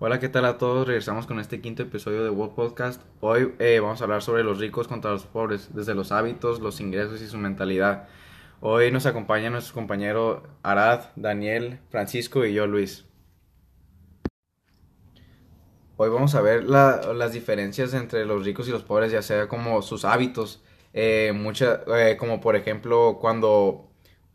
Hola, ¿qué tal a todos? Regresamos con este quinto episodio de World Podcast. Hoy eh, vamos a hablar sobre los ricos contra los pobres, desde los hábitos, los ingresos y su mentalidad. Hoy nos acompaña nuestro compañero Arad, Daniel, Francisco y yo, Luis. Hoy vamos a ver las diferencias entre los ricos y los pobres, ya sea como sus hábitos, eh, eh, como por ejemplo cuando,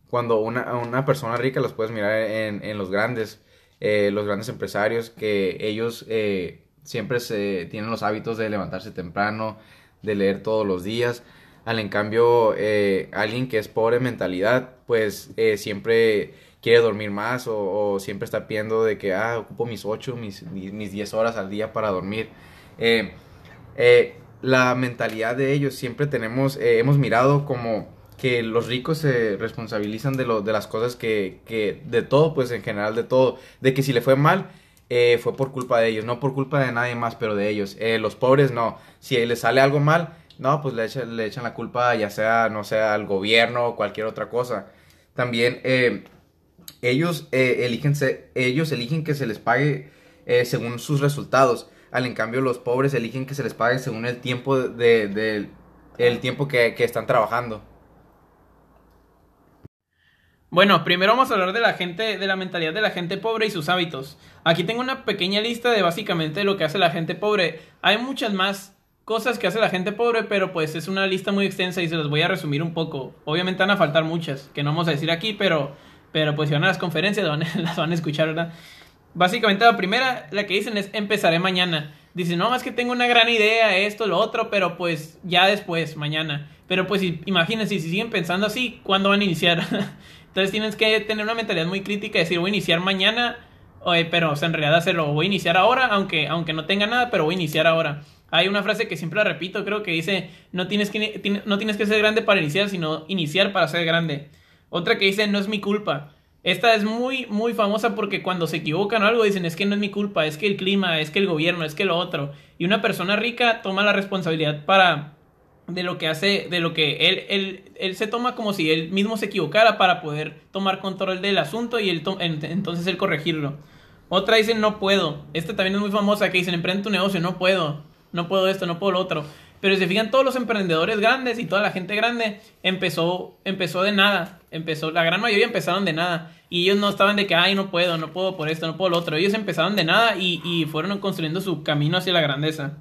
cuando una, una persona rica los puedes mirar en los grandes eh, los grandes empresarios, que ellos eh, siempre se, tienen los hábitos de levantarse temprano, de leer todos los días. Al en cambio, eh, alguien que es pobre en mentalidad, pues siempre quiere dormir más o, siempre está pidiendo de que, ah, ocupo mis 8, mis, mis 10 horas al día para dormir. la mentalidad de ellos siempre tenemos, hemos mirado como que los ricos se responsabilizan de, lo, de las cosas que, que, de todo, pues en general de todo, de que si le fue mal, eh, fue por culpa de ellos, no por culpa de nadie más, pero de ellos. Eh, los pobres no, si les sale algo mal, no, pues le echan, le echan la culpa ya sea, no sea al gobierno o cualquier otra cosa. También eh, ellos, eligen ellos eligen que se les pague según sus resultados. Al en cambio los pobres eligen que se les pague según el tiempo de, el tiempo que, que están trabajando. Bueno, primero vamos a hablar de la gente, de la mentalidad de la gente pobre y sus hábitos. Aquí tengo una pequeña lista de básicamente lo que hace la gente pobre. Hay muchas más cosas que hace la gente pobre, pero pues es una lista muy extensa y se las voy a resumir un poco. Obviamente van a faltar muchas, que no vamos a decir aquí, pero, pero pues si van a las conferencias las van a escuchar, ¿verdad? Básicamente la primera, la que dicen es empezaré mañana. Dicen, no, es que tengo una gran idea, esto, lo otro, pero pues ya después, mañana. Pero pues imagínense, si siguen pensando así, ¿cuándo van a iniciar? Entonces tienes que tener una mentalidad muy crítica, decir, voy a iniciar mañana, pero o sea, en realidad hacerlo, voy a iniciar ahora, aunque, aunque no tenga nada, pero voy a iniciar ahora. Hay una frase que siempre la repito, creo que dice, no tienes que, no tienes que ser grande para iniciar, sino iniciar para ser grande. Otra que dice, no es mi culpa. Esta es muy, muy famosa porque cuando se equivocan o algo dicen, es que no es mi culpa, es que el clima, es que el gobierno, es que lo otro. Y una persona rica toma la responsabilidad para, de lo que hace, de lo que él, él, él, se toma como si él mismo se equivocara para poder tomar control del asunto y él entonces él corregirlo. Otra dice no puedo. Esta también es muy famosa que dicen emprende tu negocio, no puedo, no puedo esto, no puedo lo otro. Pero si se fijan todos los emprendedores grandes y toda la gente grande empezó, empezó de nada, empezó, la gran mayoría empezaron de nada y ellos no estaban de que ay no puedo, no puedo por esto, no puedo lo otro. Ellos empezaron de nada y, y fueron construyendo su camino hacia la grandeza.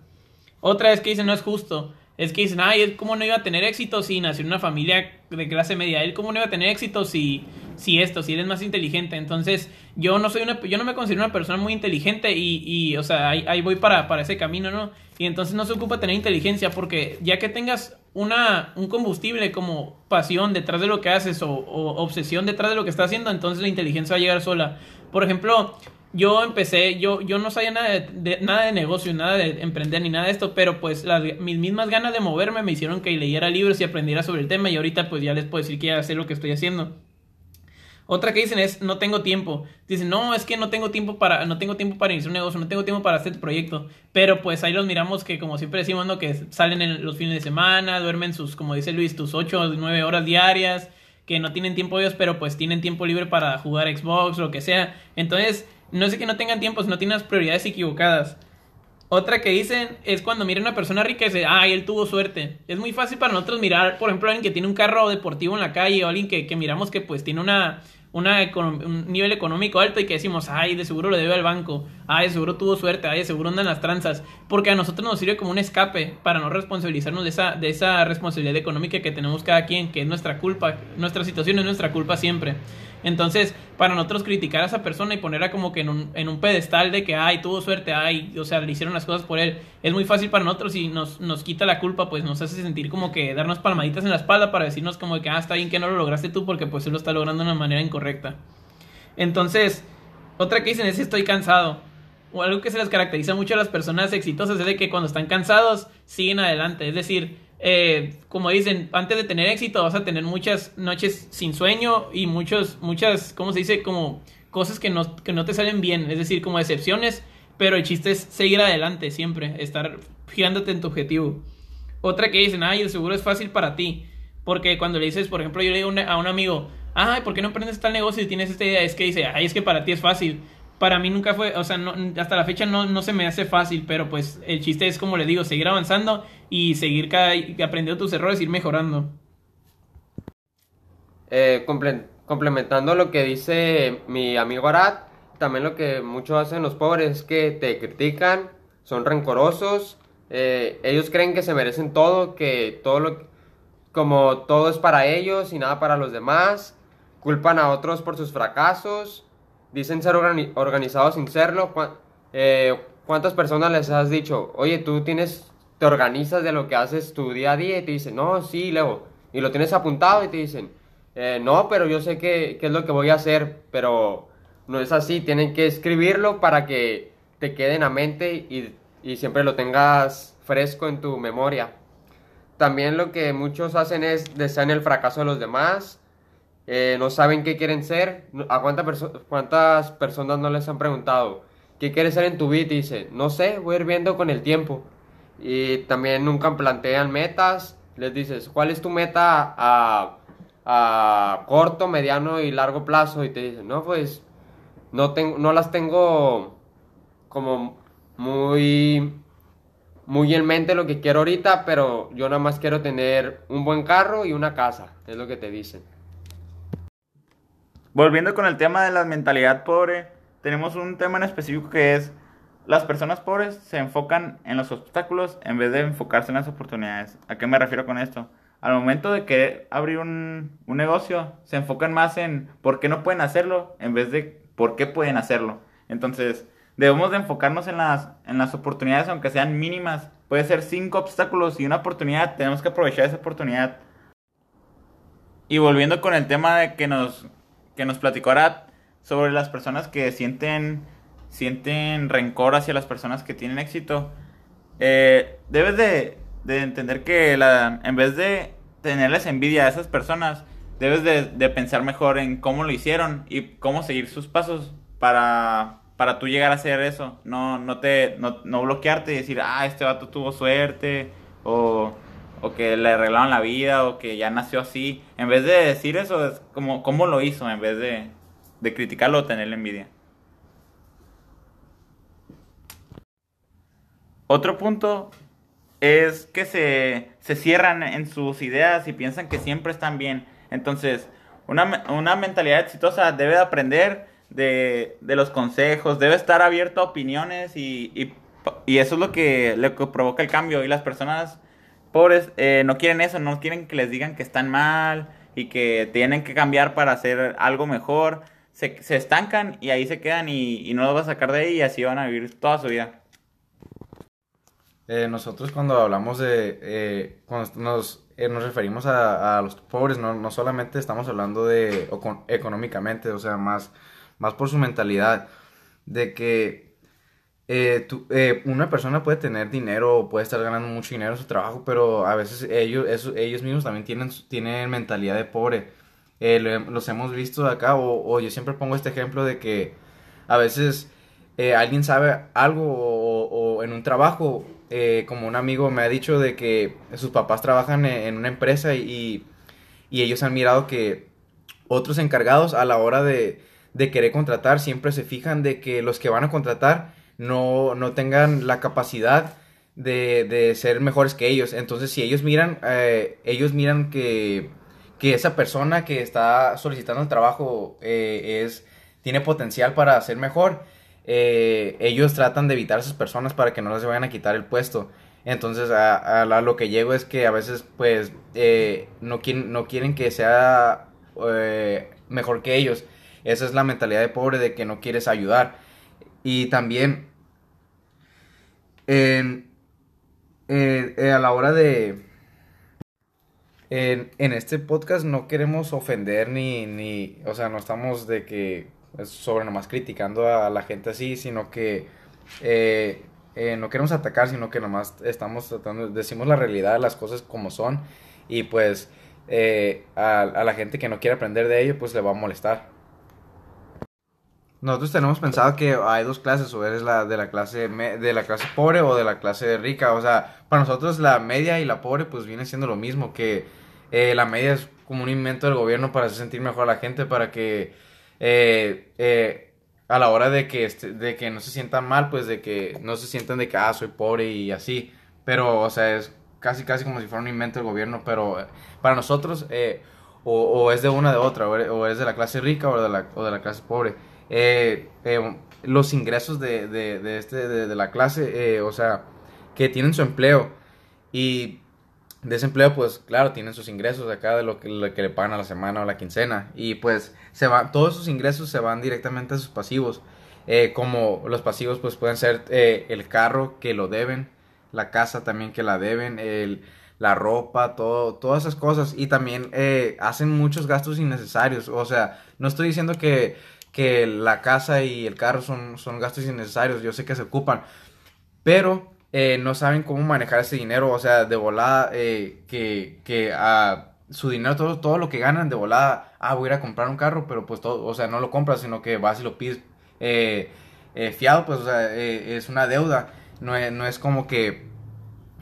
Otra es que dicen no es justo es que dicen, ay, él cómo no iba a tener éxito si nació en una familia de clase media, él cómo no iba a tener éxito si, si esto, si él es más inteligente. Entonces, yo no soy una, yo no me considero una persona muy inteligente y, y o sea, ahí, ahí voy para, para ese camino, ¿no? Y entonces no se ocupa tener inteligencia porque ya que tengas una, un combustible como pasión detrás de lo que haces o, o obsesión detrás de lo que estás haciendo, entonces la inteligencia va a llegar sola. Por ejemplo, yo empecé, yo, yo no sabía nada de, nada de negocio, nada de emprender ni nada de esto, pero pues las, mis mismas ganas de moverme me hicieron que leyera libros y aprendiera sobre el tema y ahorita pues ya les puedo decir que ya sé lo que estoy haciendo. Otra que dicen es no tengo tiempo. Dicen, "No, es que no tengo tiempo para no tengo tiempo para iniciar un negocio, no tengo tiempo para hacer el proyecto." Pero pues ahí los miramos que como siempre decimos, ¿no? que salen en los fines de semana, duermen sus como dice Luis, tus 8 o 9 horas diarias, que no tienen tiempo ellos, pero pues tienen tiempo libre para jugar Xbox, lo que sea. Entonces, no es que no tengan tiempo, no tienen las prioridades equivocadas. Otra que dicen es cuando miran a una persona rica y dicen, ay, él tuvo suerte. Es muy fácil para nosotros mirar, por ejemplo, a alguien que tiene un carro deportivo en la calle o alguien que, que miramos que pues tiene una, una un nivel económico alto y que decimos, ay, de seguro lo debe al banco, ay, de seguro tuvo suerte, ay, de seguro andan las tranzas, porque a nosotros nos sirve como un escape para no responsabilizarnos de esa, de esa responsabilidad económica que tenemos cada quien, que es nuestra culpa, nuestra situación es nuestra culpa siempre. Entonces, para nosotros criticar a esa persona y ponerla como que en un, en un pedestal de que, ay, tuvo suerte, ay, o sea, le hicieron las cosas por él, es muy fácil para nosotros y nos, nos quita la culpa, pues nos hace sentir como que darnos palmaditas en la espalda para decirnos como que, ah, está bien que no lo lograste tú porque pues él lo está logrando de una manera incorrecta. Entonces, otra que dicen es estoy cansado. O algo que se les caracteriza mucho a las personas exitosas es de que cuando están cansados siguen adelante. Es decir, eh, como dicen, antes de tener éxito vas a tener muchas noches sin sueño y muchos, muchas, ¿cómo se dice? Como cosas que no, que no te salen bien, es decir, como decepciones, pero el chiste es seguir adelante siempre, estar girándote en tu objetivo. Otra que dicen, ay, el seguro es fácil para ti, porque cuando le dices, por ejemplo, yo le digo a un amigo, ay, ¿por qué no aprendes tal negocio y tienes esta idea? Es que dice, ay, es que para ti es fácil para mí nunca fue, o sea, no, hasta la fecha no, no se me hace fácil, pero pues el chiste es, como le digo, seguir avanzando y seguir cada, aprendiendo tus errores, ir mejorando. Eh, complementando lo que dice mi amigo Arad, también lo que muchos hacen los pobres es que te critican, son rencorosos, eh, ellos creen que se merecen todo, que todo lo como todo es para ellos y nada para los demás, culpan a otros por sus fracasos, dicen ser organizados sin serlo. Eh, ¿Cuántas personas les has dicho, oye, tú tienes, te organizas de lo que haces tu día a día y te dicen, no, sí, Leo, y lo tienes apuntado y te dicen, eh, no, pero yo sé qué es lo que voy a hacer, pero no es así, tienen que escribirlo para que te quede en la mente y, y siempre lo tengas fresco en tu memoria. También lo que muchos hacen es desean el fracaso de los demás, eh, no saben qué quieren ser. ¿A cuántas personas no les han preguntado qué quieres ser en tu vida? Y dice, no sé, voy a ir viendo con el tiempo. Y también nunca plantean metas. Les dices, ¿cuál es tu meta a, a corto, mediano y largo plazo? Y te dicen, no, pues no, tengo, no las tengo como muy muy en mente lo que quiero ahorita, pero yo nada más quiero tener un buen carro y una casa, es lo que te dicen. Volviendo con el tema de la mentalidad pobre, tenemos un tema en específico que es las personas pobres se enfocan en los obstáculos en vez de enfocarse en las oportunidades. ¿A qué me refiero con esto? Al momento de que abrir un, un negocio, se enfocan más en por qué no pueden hacerlo en vez de por qué pueden hacerlo. Entonces, debemos de enfocarnos en las, en las oportunidades, aunque sean mínimas. Puede ser cinco obstáculos y una oportunidad, tenemos que aprovechar esa oportunidad. Y volviendo con el tema de que nos, que nos platicó Arad sobre las personas que sienten, sienten rencor hacia las personas que tienen éxito, eh, debes de, de, entender que la, en vez de tenerles envidia a esas personas, debes de, de pensar mejor en cómo lo hicieron y cómo seguir sus pasos para, para tú llegar a hacer eso. No, no te, no, no bloquearte y decir, ah, este vato tuvo suerte, o, o, que le arreglaron la vida, o que ya nació así. En vez de decir eso, es como, ¿cómo lo hizo? En vez de, de criticarlo o tenerle envidia. Otro punto es que se, se cierran en sus ideas y piensan que siempre están bien. Entonces, una, una mentalidad exitosa debe de aprender de, los consejos, debe estar abierto a opiniones y, y, eso es lo que, le provoca el cambio. Y las personas pobres eh, no quieren eso, no quieren que les digan que están mal y que tienen que cambiar para hacer algo mejor. Se, estancan y ahí se quedan y, no los va a sacar de ahí y así van a vivir toda su vida. Eh, nosotros cuando hablamos de, eh, cuando nos, nos referimos a, los pobres, no, no solamente estamos hablando de económicamente, o sea, más más por su mentalidad de que eh, eh, una persona puede tener dinero, puede estar ganando mucho dinero en su trabajo, pero a veces ellos, ellos mismos también tienen, tienen mentalidad de pobre. Eh, los hemos visto acá, o, yo siempre pongo este ejemplo de que a veces alguien sabe algo o, en un trabajo, como un amigo me ha dicho de que sus papás trabajan en, una empresa y, ellos han mirado que otros encargados a la hora de querer contratar, siempre se fijan de que los que van a contratar no, no tengan la capacidad de, de, ser mejores que ellos. Entonces, si ellos miran, eh, ellos miran que, que, esa persona que está solicitando el trabajo eh, es, tiene potencial para ser mejor, eh, ellos tratan de evitar a esas personas para que no les vayan a quitar el puesto. Entonces, a, lo que llego es que a veces, pues, no, no quieren que sea mejor que ellos. Esa es la mentalidad de pobre de que no quieres ayudar. Y también en, a la hora de... En, este podcast no queremos ofender ni, ni, o sea, no estamos de que sobre nomás criticando a la gente así, sino que eh, eh, no queremos atacar, sino que nomás estamos tratando, decimos la realidad las cosas como son y pues eh, a, la gente que no quiere aprender de ello, pues le va a molestar. Nosotros tenemos pensado que hay dos clases, o eres la de la clase de la clase pobre o de la clase rica. O sea, para nosotros la media y la pobre pues viene siendo lo mismo, que eh, la media es como un invento del gobierno para hacer sentir mejor a la gente, para que eh, eh, a la hora de que, este, de que no se sientan mal, pues de que no se sientan de que, ah, soy pobre y así. Pero, o sea, es casi, casi como si fuera un invento del gobierno, pero eh, para nosotros eh, o, o, es de una de otra, o es de la clase rica o de la, o de la clase pobre. Eh, eh, los ingresos de, de, este, de, la clase, eh, o sea, que tienen su empleo y de ese empleo, pues claro, tienen sus ingresos acá de lo que, le pagan a la semana o la quincena y pues se van, todos esos ingresos se van directamente a sus pasivos. Eh, como los pasivos pues pueden ser el carro que lo deben, la casa también que la deben, la ropa, todo, todas esas cosas y también hacen muchos gastos innecesarios. O sea, no estoy diciendo que, que la casa y el carro son, son gastos innecesarios, yo sé que se ocupan, pero eh, no saben cómo manejar ese dinero, o sea, de volada, eh, que, que a su dinero, todo, todo lo que ganan de volada, ah, voy a ir a comprar un carro, pero pues todo, o sea, no lo compras, sino que vas y lo pides eh, fiado, pues, o sea, es una deuda, no no es como que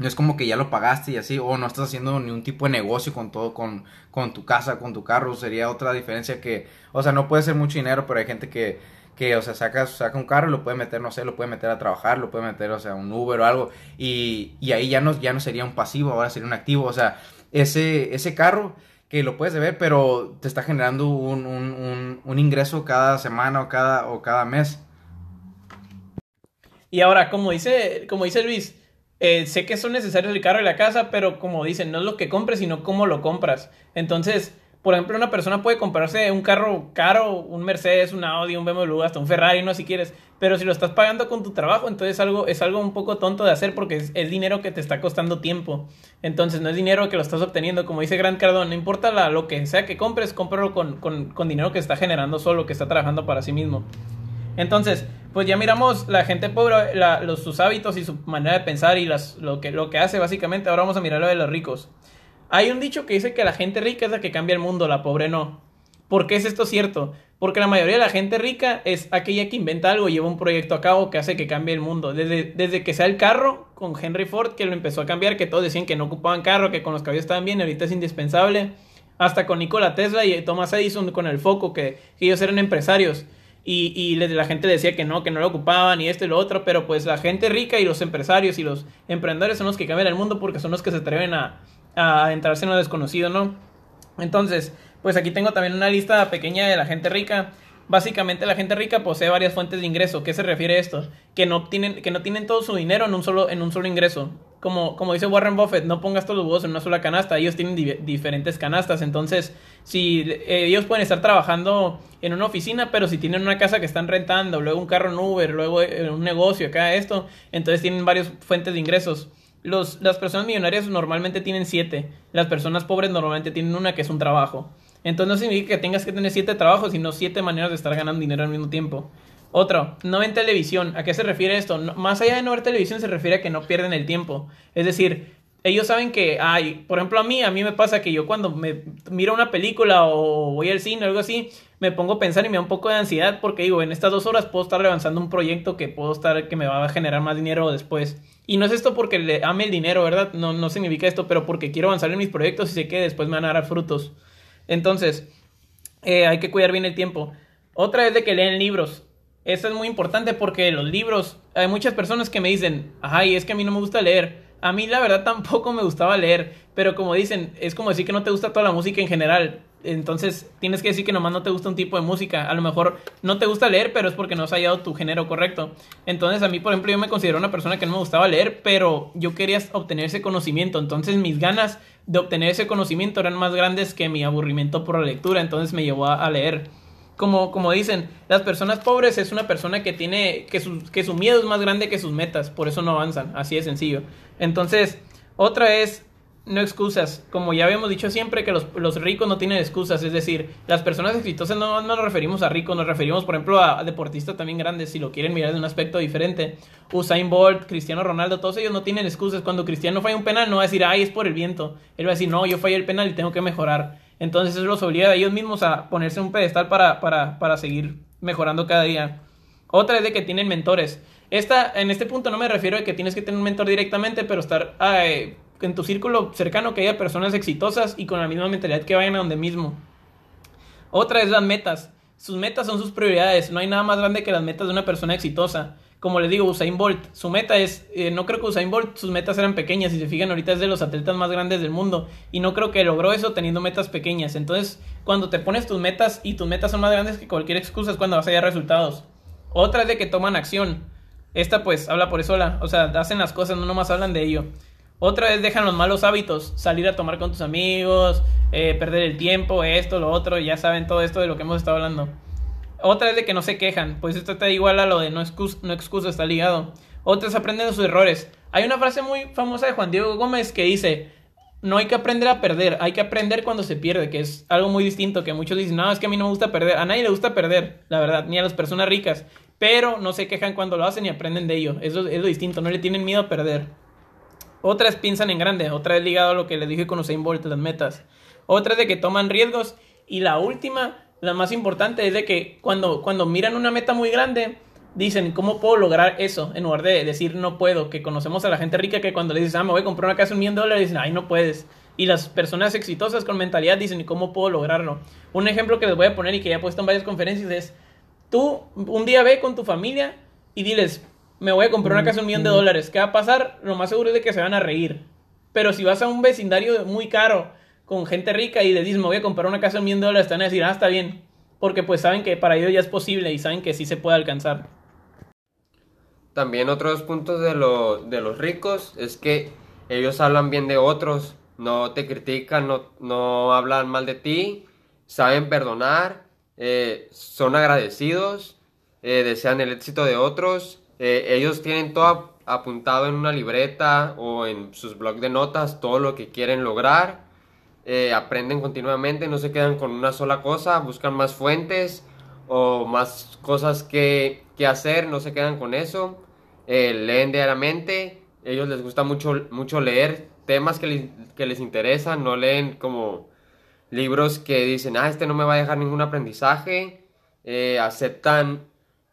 no es como que ya lo pagaste y así, o no estás haciendo ni un tipo de negocio con todo, con, con tu casa, con tu carro, sería otra diferencia que, o sea, no puede ser mucho dinero, pero hay gente que, que o sea, saca, saca un carro lo puede meter, no sé, lo puede meter a trabajar, lo puede meter, o sea, un Uber o algo, y, y ahí ya no, ya no sería un pasivo, ahora sería un activo, o sea, ese, ese carro que lo puedes ver, pero te está generando un, un, un, un ingreso cada semana o cada, o cada mes. Y ahora, como dice, como dice Luis, eh, sé que son necesarios el carro y la casa, pero como dicen, no es lo que compres, sino cómo lo compras. Entonces, por ejemplo, una persona puede comprarse un carro caro, un Mercedes, un Audi, un BMW, hasta un Ferrari, no si quieres, pero si lo estás pagando con tu trabajo, entonces algo, es algo un poco tonto de hacer porque es, es dinero que te está costando tiempo. Entonces, no es dinero que lo estás obteniendo, como dice Grant Cardone, no importa lo que sea que compres, cómpralo con, con, con dinero que está generando solo, que está trabajando para sí mismo. Entonces, pues ya miramos la gente pobre, los, sus hábitos y su manera de pensar y las, lo, que, hace básicamente. Ahora vamos a mirar lo de los ricos. Hay un dicho que dice que la gente rica es la que cambia el mundo, la pobre no. ¿Por qué es esto cierto? Porque la mayoría de la gente rica es aquella que inventa algo y lleva un proyecto a cabo que hace que cambie el mundo. Desde, desde que sea el carro, con Henry Ford, que lo empezó a cambiar, que todos decían que no ocupaban carro, que con los caballos estaban bien, ahorita es indispensable. Hasta con Nikola Tesla y Thomas Edison con el foco, que, que ellos eran empresarios. Y, y, la gente decía que no, que no lo ocupaban y esto y lo otro, pero pues la gente rica y los empresarios y los emprendedores son los que cambian el mundo porque son los que se atreven a, a entrarse en lo desconocido, ¿no? Entonces, pues aquí tengo también una lista pequeña de la gente rica. Básicamente la gente rica posee varias fuentes de ingreso. ¿Qué se refiere a esto? Que no tienen, que no tienen todo su dinero en un solo, en un solo ingreso. Como, como dice Warren Buffett, no pongas todos los huevos en una sola canasta. Ellos tienen di diferentes canastas. Entonces, si eh, ellos pueden estar trabajando en una oficina, pero si tienen una casa que están rentando, luego un carro en Uber, luego eh, un negocio, acá esto, entonces tienen varias fuentes de ingresos. Los, las personas millonarias normalmente tienen siete. Las personas pobres normalmente tienen una que es un trabajo. Entonces no significa que tengas que tener siete trabajos, sino siete maneras de estar ganando dinero al mismo tiempo. Otro, no ven televisión. ¿A qué se refiere esto? Más allá de no ver televisión se refiere a que no pierden el tiempo. Es decir, ellos saben que hay, por ejemplo a mí, a mí me pasa que yo cuando me miro una película o voy al cine o algo así, me pongo a pensar y me da un poco de ansiedad porque digo, en estas dos horas puedo estar avanzando un proyecto que puedo estar, que me va a generar más dinero después. Y no es esto porque le ame el dinero, ¿verdad? No, no significa esto, pero porque quiero avanzar en mis proyectos y sé que después me van a dar frutos. Entonces, eh, hay que cuidar bien el tiempo. Otra es de que leen libros. Eso es muy importante porque los libros, hay muchas personas que me dicen, ay, es que a mí no me gusta leer. A mí la verdad tampoco me gustaba leer, pero como dicen, es como decir que no te gusta toda la música en general. Entonces tienes que decir que nomás no te gusta un tipo de música. A lo mejor no te gusta leer, pero es porque no has hallado tu género correcto. Entonces a mí, por ejemplo, yo me considero una persona que no me gustaba leer, pero yo quería obtener ese conocimiento. Entonces mis ganas de obtener ese conocimiento eran más grandes que mi aburrimiento por la lectura. Entonces me llevó a, a leer. Como, como dicen, las personas pobres es una persona que tiene, que su, que su miedo es más grande que sus metas, por eso no avanzan, así de sencillo. Entonces, otra es no excusas. Como ya habíamos dicho siempre que los, los, ricos no tienen excusas. Es decir, las personas exitosas no, no, nos referimos a ricos, nos referimos, por ejemplo, a, a, deportistas también grandes, si lo quieren mirar de un aspecto diferente. Usain Bolt, Cristiano Ronaldo, todos ellos no tienen excusas. Cuando Cristiano falla un penal, no va a decir, ay, es por el viento. Él va a decir, no, yo fallé el penal y tengo que mejorar. Entonces eso los obliga a ellos mismos a ponerse un pedestal para, para, para seguir mejorando cada día. Otra es de que tienen mentores. Esta, en este punto no me refiero a que tienes que tener un mentor directamente, pero estar en tu círculo cercano que haya personas exitosas y con la misma mentalidad que vayan a donde mismo. Otra es las metas. sus metas son sus prioridades. No hay nada más grande que las metas de una persona exitosa. Como les digo, Usain Bolt, su meta es, eh, no creo que Usain Bolt, sus metas eran pequeñas, si se fijan ahorita es de los atletas más grandes del mundo, y no creo que logró eso teniendo metas pequeñas. Entonces, cuando te pones tus metas y tus metas son más grandes que cualquier excusa es cuando vas a hallar resultados. Otra es de que toman acción. Esta pues habla por eso sola, o sea, hacen las cosas, no nomás hablan de ello. Otra vez dejan los malos hábitos, salir a tomar con tus amigos, eh, perder el tiempo, esto, lo otro, ya saben todo esto de lo que hemos estado hablando. Otra es de que no se quejan, pues esto está igual a lo de no, excusa, no excusa, está ligado. Otras aprenden de sus errores. Hay una frase muy famosa de Juan Diego Gómez que dice, no hay que aprender a perder, hay que aprender cuando se pierde, que es algo muy distinto, que muchos dicen, no, es que a mí no me gusta perder, a nadie le gusta perder, la verdad, ni a las personas ricas, pero no se quejan cuando lo hacen y aprenden de ello, eso es lo distinto, no le tienen miedo a perder. Otras piensan en grande, otra es ligado a lo que les dije con Usain Bolt, las metas. Otra es de que toman riesgos. Y la última, la más importante, es de que cuando, cuando miran una meta muy grande, dicen, ¿cómo puedo lograr eso? En lugar de decir, no puedo, que conocemos a la gente rica que cuando le dices, ah, me voy a comprar una casa un millón de dólares, dicen, ay, no puedes. Y las personas exitosas con mentalidad dicen, ¿y cómo puedo lograrlo? Un ejemplo que les voy a poner y que ya he puesto en varias conferencias es, tú un día ve con tu familia y diles, me voy a comprar una casa un millón de dólares. ¿Qué va a pasar? Lo más seguro es de que se van a reír. Pero si vas a un vecindario muy caro, con gente rica, y le dices, me voy a comprar una casa millón de dólares, te van a decir, ah, está bien. Porque pues saben que para ellos ya es posible y saben que sí se puede alcanzar. También otros puntos de, de los ricos es que ellos hablan bien de otros, no te critican, no, no hablan mal de ti, saben perdonar, eh, son agradecidos, eh, desean el éxito de otros eh, ellos tienen todo apuntado en una libreta o en sus blogs de notas, todo lo que quieren lograr. Eh, aprenden continuamente, no se quedan con una sola cosa, buscan más fuentes o más cosas que, hacer, no se quedan con eso. Eh, leen diariamente, ellos les gusta mucho, mucho leer temas que les, que les interesan, no leen como libros que dicen, ah, este no me va a dejar ningún aprendizaje. aceptan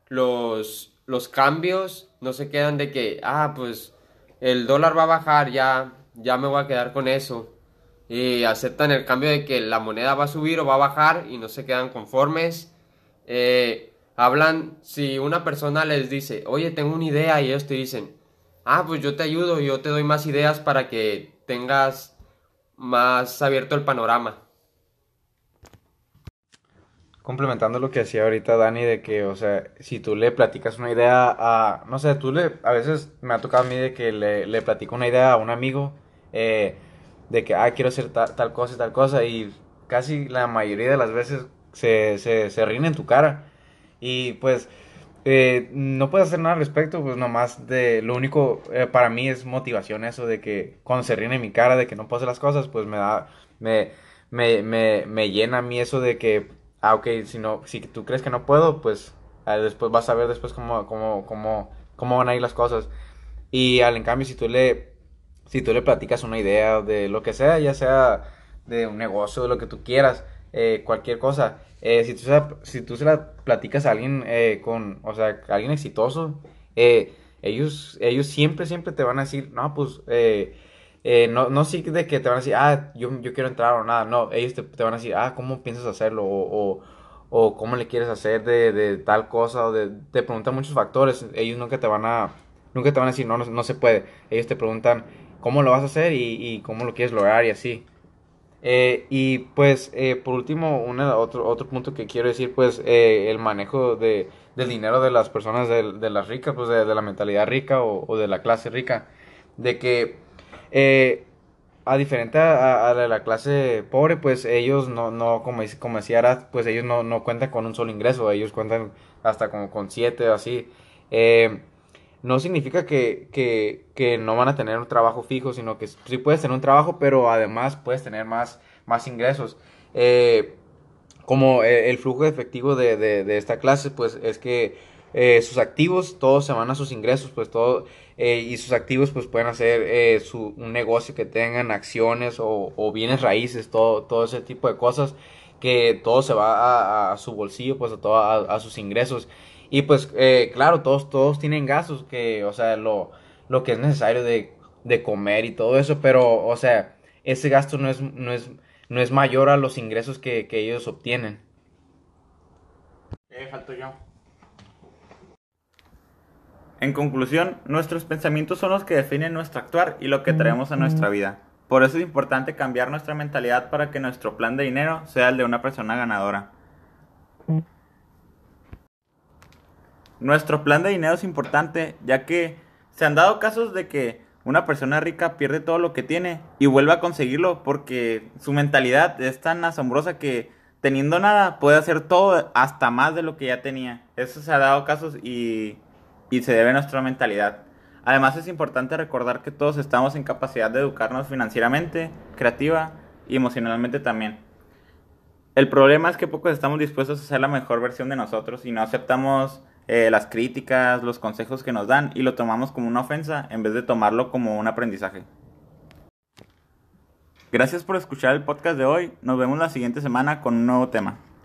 los, los cambios no se quedan de que, ah, pues el dólar va a bajar, ya, ya me voy a quedar con eso. Y aceptan el cambio de que la moneda va a subir o va a bajar y no se quedan conformes. Eh, hablan, si una persona les dice, oye, tengo una idea y ellos te dicen, ah, pues yo te ayudo, yo te doy más ideas para que tengas más abierto el panorama complementando lo que hacía ahorita Dani de que, o sea, si tú le platicas una idea a, no sé, tú le, a veces me ha tocado a mí de que le, le platico una idea a un amigo eh, de que, ah, quiero hacer tal cosa y tal cosa y casi la mayoría de las veces se, se, se ríen en tu cara y pues eh, no puedes hacer nada al respecto, pues nomás de, lo único eh, para mí es motivación eso de que cuando se ríen en mi cara de que no puedo hacer las cosas, pues me da, me, me, me, me llena a mí eso de que ah, ok, si, no, si tú crees que no puedo, pues ah, después vas a ver después cómo, cómo, cómo, cómo van a ir las cosas. Y al en cambio, si tú le, si tú le platicas una idea de lo que sea, ya sea de un negocio, de lo que tú quieras, eh, cualquier cosa, eh, si, tú se la, si tú se la platicas a alguien eh, con, o sea, alguien exitoso, ellos, ellos siempre, siempre te van a decir, no, pues, no, no sí de que te van a decir, ah, yo, yo quiero entrar o nada, no, ellos te, van a decir, ah, ¿cómo piensas hacerlo? O, o, cómo le quieres hacer de, de, tal cosa, o te preguntan muchos factores, ellos nunca te van a, nunca te van a decir, no, no, se puede, ellos te preguntan cómo lo vas a hacer y, y cómo lo quieres lograr y así. Eh, y pues, eh, por último, otro, otro punto que quiero decir, pues, el manejo de, del dinero de las personas de, de las ricas, pues, de, la mentalidad rica o, o de la clase rica, de que eh, a diferente a, la clase pobre, pues ellos no, no como, como decía Arad, pues ellos no, no cuentan con un solo ingreso, ellos cuentan hasta como con siete o así. Eh, no significa que, que, no van a tener un trabajo fijo, sino que sí puedes tener un trabajo, pero además puedes tener más, más ingresos. Eh, como el, flujo efectivo de, de, esta clase, pues es que eh, sus activos, todos se van a sus ingresos, pues todo, eh, y sus activos pues pueden hacer eh, su, un negocio que tengan acciones o, o, bienes raíces, todo, todo ese tipo de cosas, que todo se va a, su bolsillo, pues a, todo, a, sus ingresos. Y pues claro, todos, todos tienen gastos, que, o sea, lo, lo que es necesario de, de comer y todo eso, pero, o sea, ese gasto no es, no es, no es mayor a los ingresos que, que ellos obtienen. Eh, falto yo. En conclusión, nuestros pensamientos son los que definen nuestro actuar y lo que traemos a nuestra vida. Por eso es importante cambiar nuestra mentalidad para que nuestro plan de dinero sea el de una persona ganadora. Nuestro plan de dinero es importante ya que se han dado casos de que una persona rica pierde todo lo que tiene y vuelve a conseguirlo porque su mentalidad es tan asombrosa que teniendo nada puede hacer todo hasta más de lo que ya tenía. Eso se ha dado casos y, y se debe a nuestra mentalidad. Además es importante recordar que todos estamos en capacidad de educarnos financieramente, creativa y emocionalmente también. El problema es que pocos estamos dispuestos a ser la mejor versión de nosotros y no aceptamos eh, las críticas, los consejos que nos dan y lo tomamos como una ofensa en vez de tomarlo como un aprendizaje. Gracias por escuchar el podcast de hoy. Nos vemos la siguiente semana con un nuevo tema.